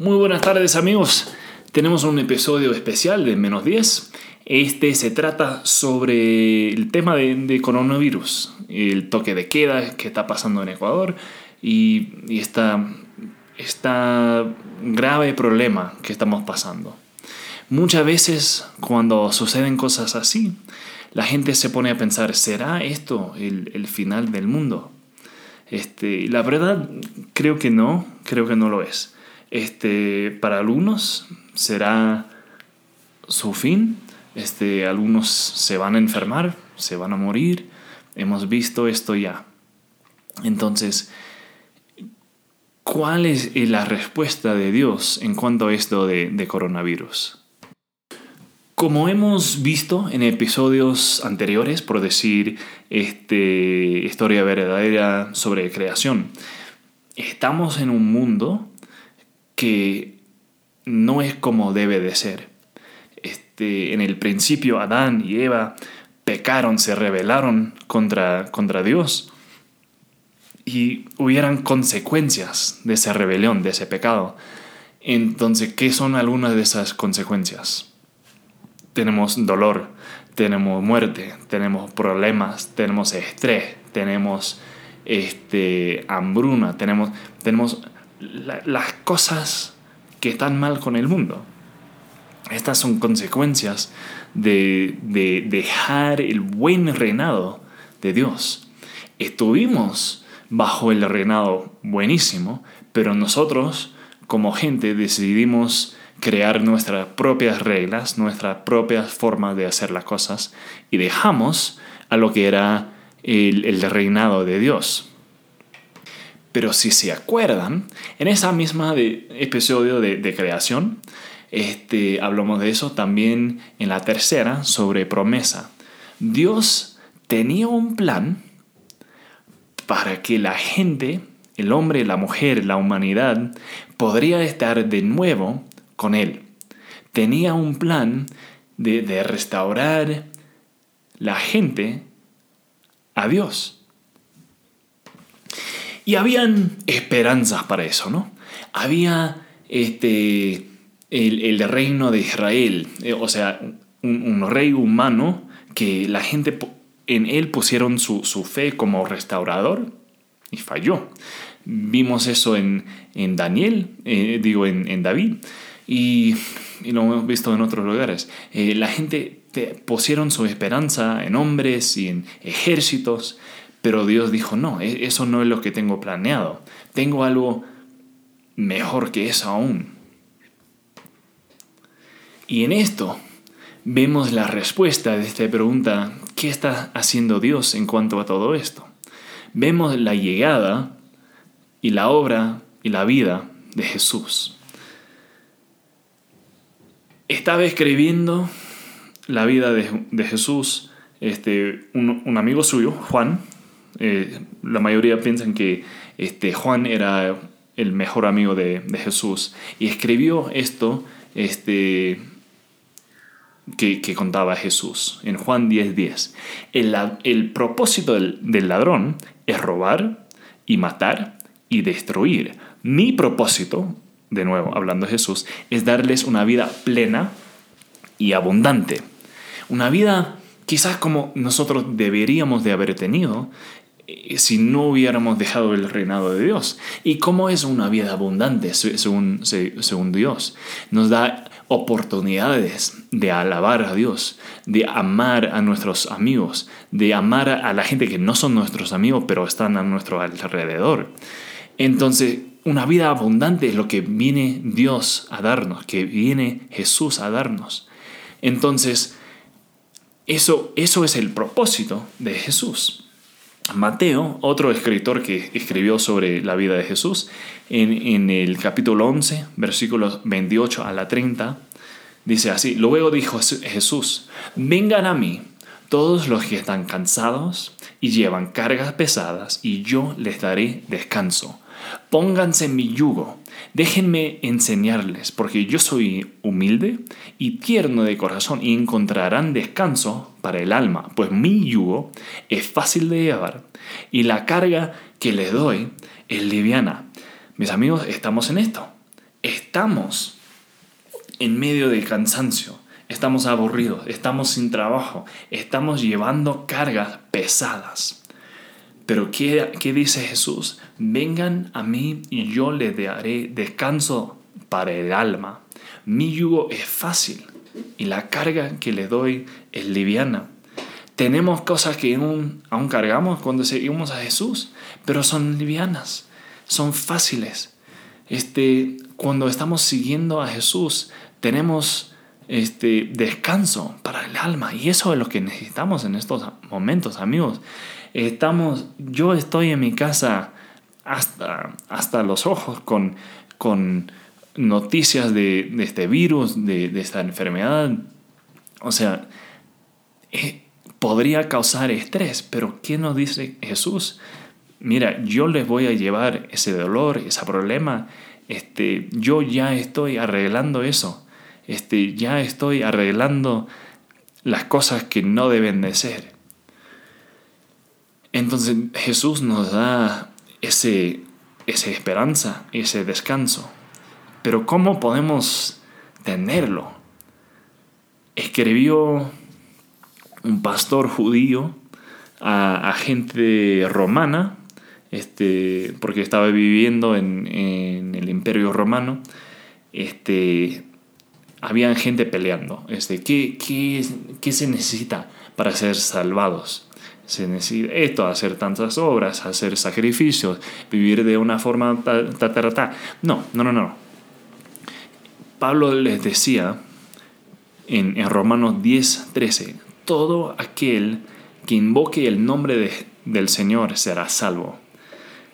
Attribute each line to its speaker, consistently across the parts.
Speaker 1: Muy buenas tardes amigos. Tenemos un episodio especial de Menos 10. Este se trata sobre el tema de, coronavirus, el toque de queda que está pasando en Ecuador y, y esta, esta grave problema que estamos pasando. Muchas veces cuando suceden cosas así, la gente se pone a pensar, ¿será esto el, el final del mundo? Este, la verdad, creo que no, creo que no lo es. Este, para algunos será su fin, este, algunos se van a enfermar, se van a morir, hemos visto esto ya. Entonces, ¿cuál es la respuesta de Dios en cuanto a esto de, de coronavirus? Como hemos visto en episodios anteriores, por decir este, historia verdadera sobre creación, estamos en un mundo que no es como debe de ser. Este, en el principio Adán y Eva pecaron, se rebelaron contra, contra Dios y hubieran consecuencias de esa rebelión, de ese pecado. Entonces, ¿qué son algunas de esas consecuencias? Tenemos dolor, tenemos muerte, tenemos problemas, tenemos estrés, tenemos este, hambruna, tenemos, tenemos las cosas que están mal con el mundo. Estas son consecuencias de, de dejar el buen reinado de Dios. Estuvimos bajo el reinado buenísimo, pero nosotros como gente decidimos crear nuestras propias reglas, nuestras propias formas de hacer las cosas y dejamos a lo que era el reinado de Dios. Pero si se acuerdan, en esa misma episodio de, creación, este, hablamos de eso también en la tercera sobre promesa. Dios tenía un plan para que la gente, el hombre, la mujer, la humanidad, podría estar de nuevo con Él. Tenía un plan de, de restaurar la gente a Dios. Y habían esperanzas para eso, ¿no? Había este, el, reino de Israel, eh, o sea, un, rey humano que la gente en él pusieron su, fe como restaurador y falló. Vimos eso en, Daniel, eh, digo en, David, y, lo hemos visto en otros lugares. Eh, la gente pusieron su esperanza en hombres y en ejércitos, pero Dios dijo, no, e-, eso no es lo que tengo planeado. Tengo algo mejor que eso aún. Y en esto vemos la respuesta de esta pregunta, ¿qué está haciendo Dios en cuanto a todo esto? Vemos la llegada y la obra y la vida de Jesús. Estaba escribiendo la vida de, Jesús este, un amigo suyo, Juan, eh, la mayoría piensan que este, Juan era el mejor amigo de, Jesús y escribió esto este, que, contaba Jesús en Juan 10:10. 10. El, el, propósito del, del ladrón es robar y matar y destruir. Mi propósito, de nuevo hablando Jesús, es darles una vida plena y abundante. Una vida quizás como nosotros deberíamos de haber tenido si no hubiéramos dejado el reinado de Dios. ¿Y cómo es una vida abundante según, según Dios? Nos da oportunidades de alabar a Dios, de amar a nuestros amigos, de amar a la gente que no son nuestros amigos, pero están a nuestro alrededor. Entonces, una vida abundante es lo que viene Dios a darnos, que viene Jesús a darnos. Entonces, eso, eso es el propósito de Jesús. Mateo, otro escritor que escribió sobre la vida de Jesús, en, el capítulo 11, versículos 28 a la 30, dice así, luego dijo Jesús, vengan a mí todos los que están cansados y llevan cargas pesadas, y yo les daré descanso. Pónganse mi yugo, déjenme enseñarles, porque yo soy humilde y tierno de corazón y encontrarán descanso para el alma, pues mi yugo es fácil de llevar y la carga que les doy es liviana. Mis amigos, estamos en esto. estamos en medio de cansancio, estamos aburridos, estamos sin trabajo, estamos llevando cargas pesadas. Pero ¿qué, ¿qué, dice Jesús? Vengan a mí y yo les daré descanso para el alma. Mi yugo es fácil y la carga que le doy es liviana. Tenemos cosas que aún, aún cargamos cuando seguimos a Jesús, pero son livianas, son fáciles. Este, cuando estamos siguiendo a Jesús, tenemos este descanso para el alma y eso es lo que necesitamos en estos momentos, amigos. Estamos, yo estoy en mi casa hasta, hasta los ojos con, con noticias de, este virus, de, esta enfermedad. O sea, eh, podría causar estrés, pero ¿qué nos dice Jesús? Mira, yo les voy a llevar ese dolor, ese problema. Este, yo ya estoy arreglando eso. Este, ya estoy arreglando las cosas que no deben de ser. Entonces Jesús nos da ese, esa esperanza, ese descanso. Pero ¿cómo podemos tenerlo? Escribió un pastor judío a, gente romana, este, porque estaba viviendo en, el imperio romano, este, había gente peleando. Este, ¿qué, qué, qué se necesita para ser salvados? Se necesita esto, hacer tantas obras, hacer sacrificios, vivir de una forma ta, ta, ta, ta. No, no, no, no. Pablo les decía en, en Romanos 10, 13, todo aquel que invoque el nombre del Señor será salvo.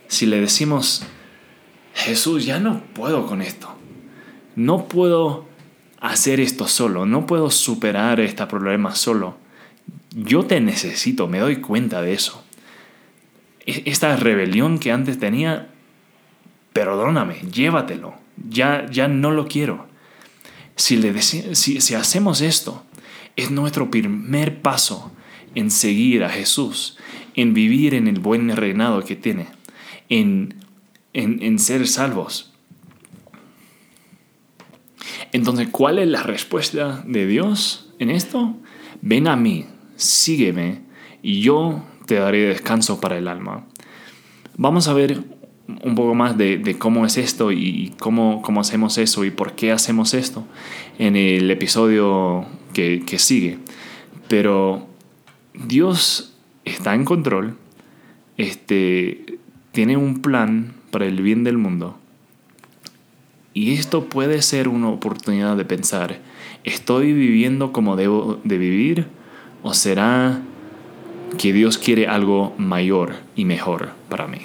Speaker 1: Si le decimos, Jesús, ya no puedo con esto, no puedo hacer esto solo, no puedo superar este problema solo, yo te necesito, me doy cuenta de eso. E, esta rebelión que antes tenía, perdóname, llévatelo, ya, ya no lo quiero. Si, le si, si hacemos esto, es nuestro primer paso en seguir a Jesús, en vivir en el buen reinado que tiene, en, en, en ser salvos. Entonces, ¿cuál es la respuesta de Dios en esto? Ven a mí, sígueme y yo te daré descanso para el alma. Vamos a ver un poco más de, cómo es esto y cómo, cómo, hacemos eso y por qué hacemos esto en el episodio que, que sigue. Pero Dios está en control, este, tiene un plan para el bien del mundo. Y esto puede ser una oportunidad de pensar, ¿estoy viviendo como debo de vivir? ¿O será que Dios quiere algo mayor y mejor para mí?